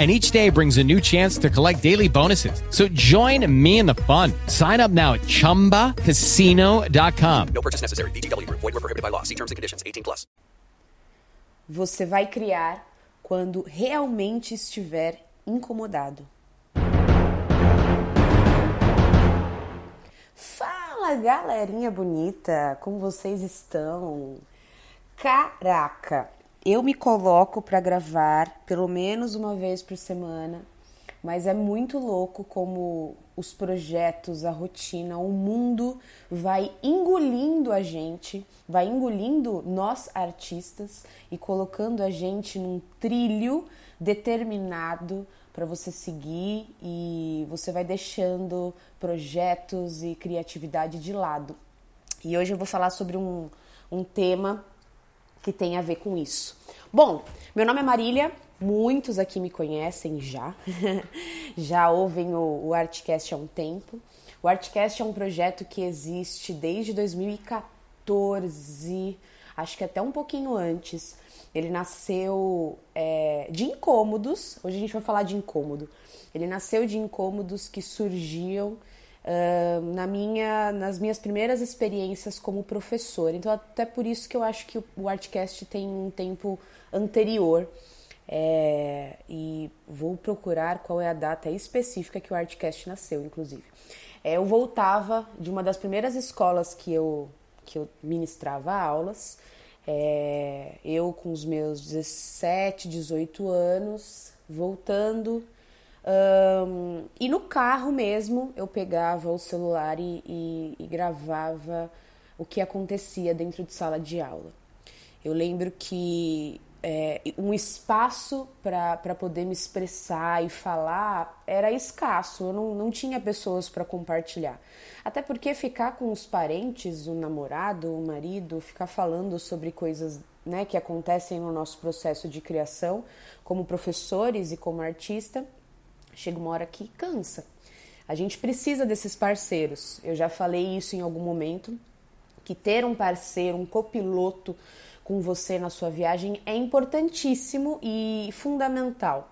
and each day brings a new chance to collect daily bonuses. So join me in the fun. Sign up now at ChumbaCasino.com. No purchase necessary. VGW. Void were prohibited by law. See terms and conditions. 18 plus. Você vai criar quando realmente estiver incomodado. Fala, galerinha bonita, como vocês estão? Caraca, eu me coloco para gravar pelo menos uma vez por semana, mas é muito louco como os projetos, a rotina, o mundo vai engolindo a gente, vai engolindo nós artistas e colocando a gente num trilho determinado para você seguir e você vai deixando projetos e criatividade de lado. E hoje eu vou falar sobre um, um tema que tem a ver com isso. Bom, meu nome é Marília, muitos aqui me conhecem já, já ouvem o, o Artcast há um tempo. O Artcast é um projeto que existe desde 2014, acho que até um pouquinho antes. Ele nasceu é, de incômodos, hoje a gente vai falar de incômodo. Ele nasceu de incômodos que surgiam na minha, nas minhas primeiras experiências como professor. Então, até por isso que eu acho que o Artcast tem um tempo anterior. É, e vou procurar qual é a data específica que o Artcast nasceu, inclusive. É, eu voltava de uma das primeiras escolas que eu, que eu ministrava aulas, é, eu com os meus 17, 18 anos, voltando um, e no carro mesmo eu pegava o celular e, e, e gravava o que acontecia dentro de sala de aula. Eu lembro que é, um espaço para poder me expressar e falar era escasso, eu não, não tinha pessoas para compartilhar. Até porque ficar com os parentes, o namorado, o marido, ficar falando sobre coisas né, que acontecem no nosso processo de criação, como professores e como artista, chega uma hora que cansa. A gente precisa desses parceiros. Eu já falei isso em algum momento, que ter um parceiro, um copiloto com você na sua viagem é importantíssimo e fundamental.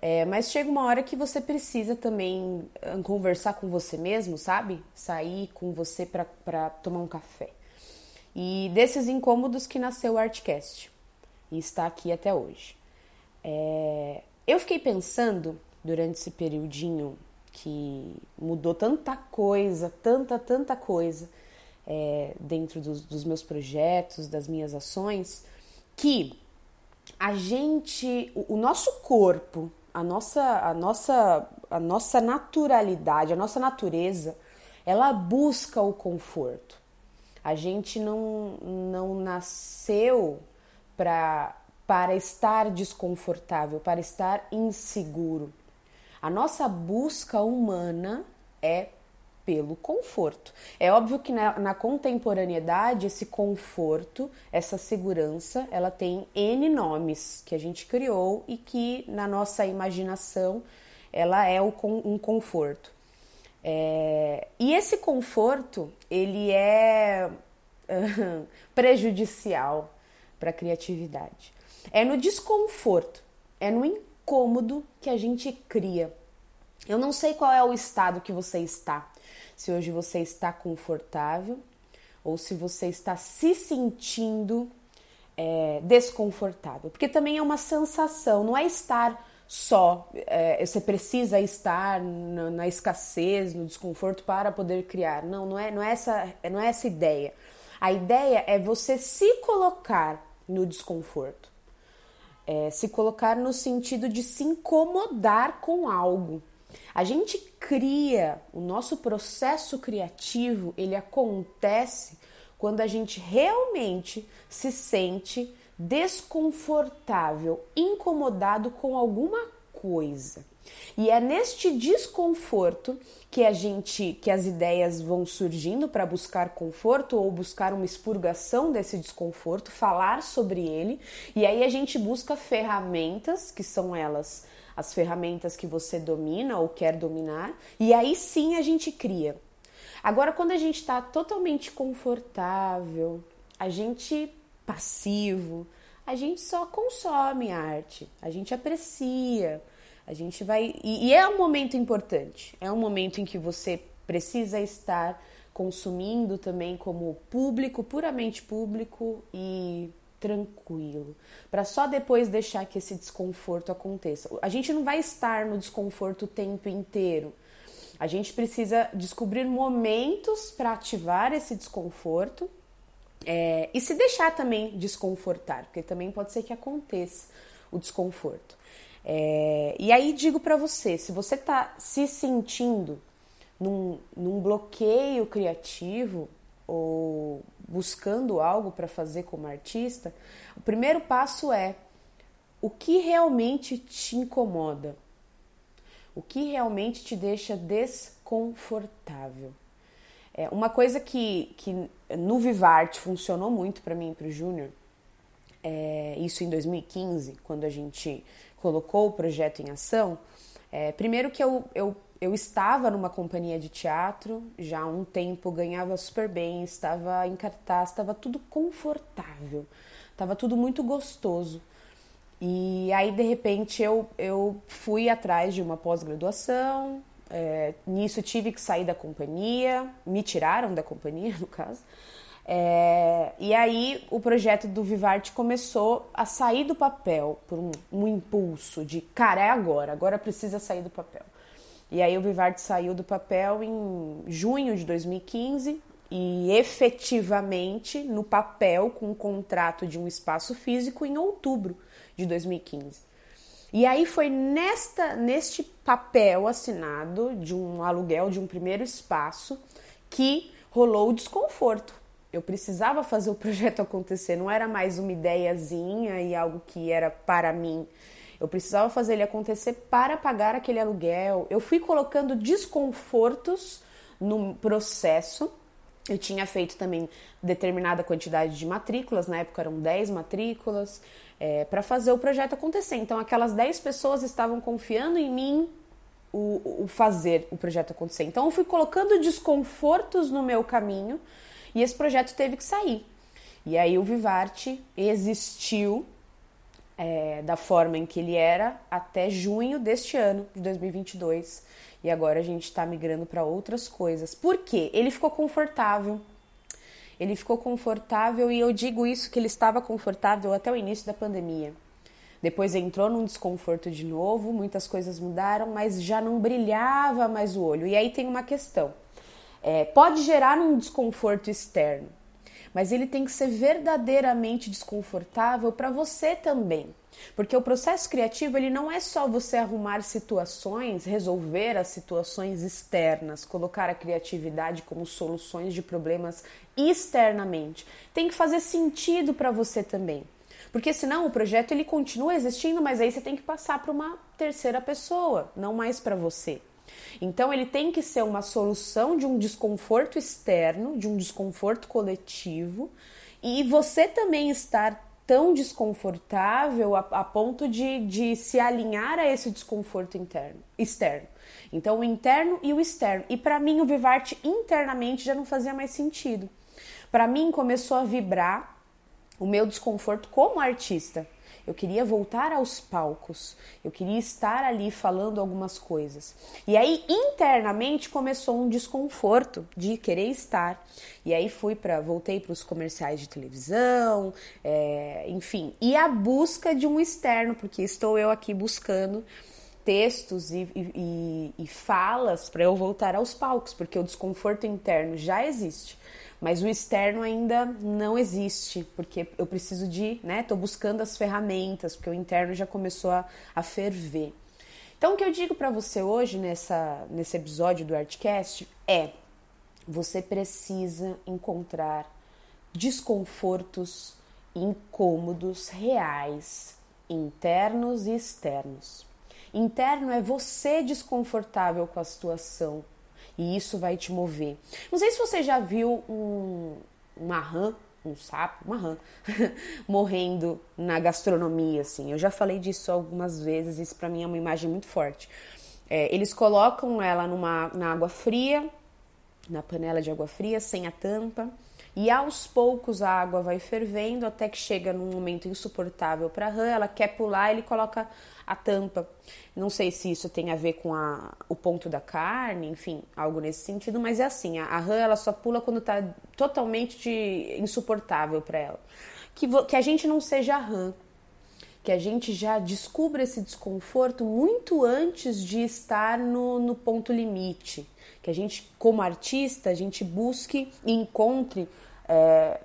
É, mas chega uma hora que você precisa também conversar com você mesmo, sabe? Sair com você para tomar um café. E desses incômodos que nasceu o Artcast e está aqui até hoje. É, eu fiquei pensando durante esse periodinho que mudou tanta coisa, tanta, tanta coisa é, dentro dos, dos meus projetos, das minhas ações, que a gente, o, o nosso corpo, a nossa, a nossa, a nossa naturalidade, a nossa natureza, ela busca o conforto. A gente não, não nasceu para estar desconfortável, para estar inseguro. A nossa busca humana é pelo conforto. É óbvio que na, na, contemporaneidade esse conforto, essa segurança, ela tem N nomes que a gente criou e que na nossa imaginação ela é o, um conforto. É, e esse conforto ele é prejudicial para a criatividade. É no desconforto, é no cômodo que a gente cria. Eu não sei qual é o estado que você está. Se hoje você está confortável ou se você está se sentindo é, desconfortável. Porque também é uma sensação, não é estar só. É, você precisa estar na, na, escassez, no desconforto para poder criar. Não, não é, não é essa, não é essa ideia. A ideia é você se colocar no desconforto. É, se colocar no sentido de se incomodar com algo. A gente cria, o nosso processo criativo, ele acontece quando a gente realmente se sente desconfortável, incomodado com alguma coisa. E é neste desconforto que a gente, que as ideias vão surgindo para buscar conforto ou buscar uma expurgação desse desconforto, falar sobre ele, e aí a gente busca ferramentas, que são elas as ferramentas que você domina ou quer dominar, e aí sim a gente cria. Agora, quando a gente está totalmente confortável, a gente passivo, a gente só consome arte, a gente aprecia, a gente vai. E, e é um momento importante, é um momento em que você precisa estar consumindo também como público, puramente público e tranquilo, para só depois deixar que esse desconforto aconteça. A gente não vai estar no desconforto o tempo inteiro. A gente precisa descobrir momentos para ativar esse desconforto é, e se deixar também desconfortar, porque também pode ser que aconteça o desconforto. É, e aí digo para você, se você está se sentindo num, num bloqueio criativo ou buscando algo para fazer como artista, o primeiro passo é o que realmente te incomoda, o que realmente te deixa desconfortável. É, uma coisa que, que no Vivarte funcionou muito para mim e para o Júnior, é, isso em 2015, quando a gente colocou o projeto em ação, é, primeiro que eu, eu, eu estava numa companhia de teatro já há um tempo, ganhava super bem, estava em cartaz, estava tudo confortável, estava tudo muito gostoso. E aí, de repente, eu, eu fui atrás de uma pós-graduação, é, nisso tive que sair da companhia, me tiraram da companhia, no caso. É, e aí o projeto do Vivarte começou a sair do papel por um, um, impulso de cara, é agora, agora precisa sair do papel. E aí o Vivarte saiu do papel em junho de 2015 e efetivamente no papel com um contrato de um espaço físico em outubro de 2015. E aí foi nesta neste papel assinado de um aluguel de um primeiro espaço que rolou o desconforto eu precisava fazer o projeto acontecer, não era mais uma ideiazinha e algo que era para mim. Eu precisava fazer ele acontecer para pagar aquele aluguel. Eu fui colocando desconfortos no processo. Eu tinha feito também determinada quantidade de matrículas, na época eram 10 matrículas, é, para fazer o projeto acontecer. Então, aquelas 10 pessoas estavam confiando em mim o, o fazer o projeto acontecer. Então, eu fui colocando desconfortos no meu caminho e esse projeto teve que sair. E aí o Vivarte existiu é, da forma em que ele era até junho deste ano, de 2022. E agora a gente está migrando para outras coisas. Por quê? Ele ficou confortável. Ele ficou confortável e eu digo isso que ele estava confortável até o início da pandemia. Depois entrou num desconforto de novo, muitas coisas mudaram, mas já não brilhava mais o olho. E aí tem uma questão. É, pode gerar um desconforto externo, mas ele tem que ser verdadeiramente desconfortável para você também. Porque o processo criativo ele não é só você arrumar situações, resolver as situações externas, colocar a criatividade como soluções de problemas externamente. Tem que fazer sentido para você também. Porque senão o projeto ele continua existindo, mas aí você tem que passar para uma terceira pessoa, não mais para você. Então ele tem que ser uma solução de um desconforto externo, de um desconforto coletivo, e você também estar tão desconfortável a, a ponto de, de se alinhar a esse desconforto interno, externo. Então o interno e o externo. E para mim o Vivarte internamente já não fazia mais sentido. Para mim começou a vibrar o meu desconforto como artista. Eu queria voltar aos palcos, eu queria estar ali falando algumas coisas. E aí internamente começou um desconforto de querer estar. E aí fui para, voltei para os comerciais de televisão, é, enfim, e a busca de um externo, porque estou eu aqui buscando textos e, e, e falas para eu voltar aos palcos, porque o desconforto interno já existe mas o externo ainda não existe, porque eu preciso de, né? Tô buscando as ferramentas, porque o interno já começou a, a ferver. Então, o que eu digo para você hoje nessa, nesse episódio do Artcast é: você precisa encontrar desconfortos, incômodos reais, internos e externos. Interno é você desconfortável com a situação e isso vai te mover. Não sei se você já viu um, uma rã, um sapo, uma rã, morrendo na gastronomia, assim. Eu já falei disso algumas vezes, isso para mim é uma imagem muito forte. É, eles colocam ela numa, na água fria, na panela de água fria, sem a tampa, e aos poucos a água vai fervendo até que chega num momento insuportável para a rã, ela quer pular, ele coloca a tampa. Não sei se isso tem a ver com a, o ponto da carne, enfim, algo nesse sentido, mas é assim, a, a rã ela só pula quando está totalmente de, insuportável para ela. Que, que a gente não seja rã, que a gente já descubra esse desconforto muito antes de estar no, no ponto limite. Que a gente, como artista, a gente busque e encontre é,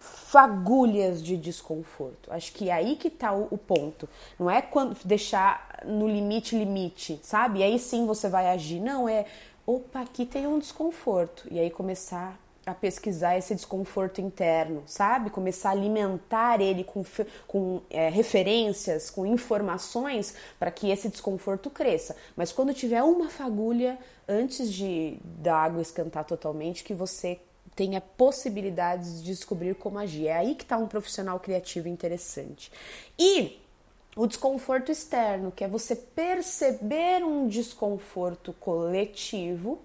fagulhas de desconforto. Acho que é aí que tá o, o, ponto. Não é quando deixar no limite, limite, sabe? E aí sim você vai agir. Não, é opa, aqui tem um desconforto. E aí começar a pesquisar esse desconforto interno, sabe? Começar a alimentar ele com, com é, referências, com informações para que esse desconforto cresça. Mas quando tiver uma fagulha, antes de da água esquentar totalmente, que você tenha possibilidades de descobrir como agir. É aí que está um profissional criativo interessante. E o desconforto externo, que é você perceber um desconforto coletivo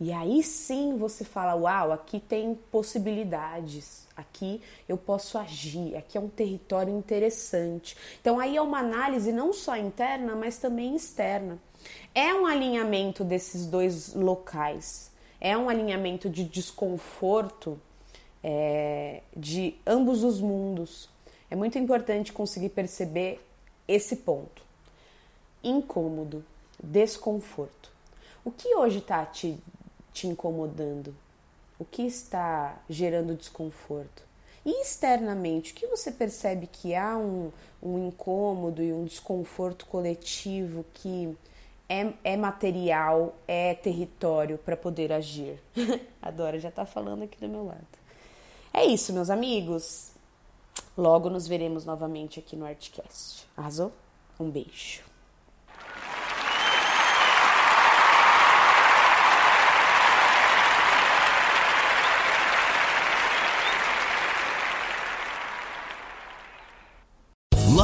e aí sim você fala: Uau, aqui tem possibilidades, aqui eu posso agir, aqui é um território interessante. Então aí é uma análise não só interna, mas também externa. É um alinhamento desses dois locais, é um alinhamento de desconforto é, de ambos os mundos. É muito importante conseguir perceber esse ponto. Incômodo, desconforto. O que hoje está te te incomodando? O que está gerando desconforto? E externamente, o que você percebe que há um, um incômodo e um desconforto coletivo que é, é material, é território para poder agir? A Dora já está falando aqui do meu lado. É isso, meus amigos. Logo nos veremos novamente aqui no Artcast. Arrasou? Um beijo.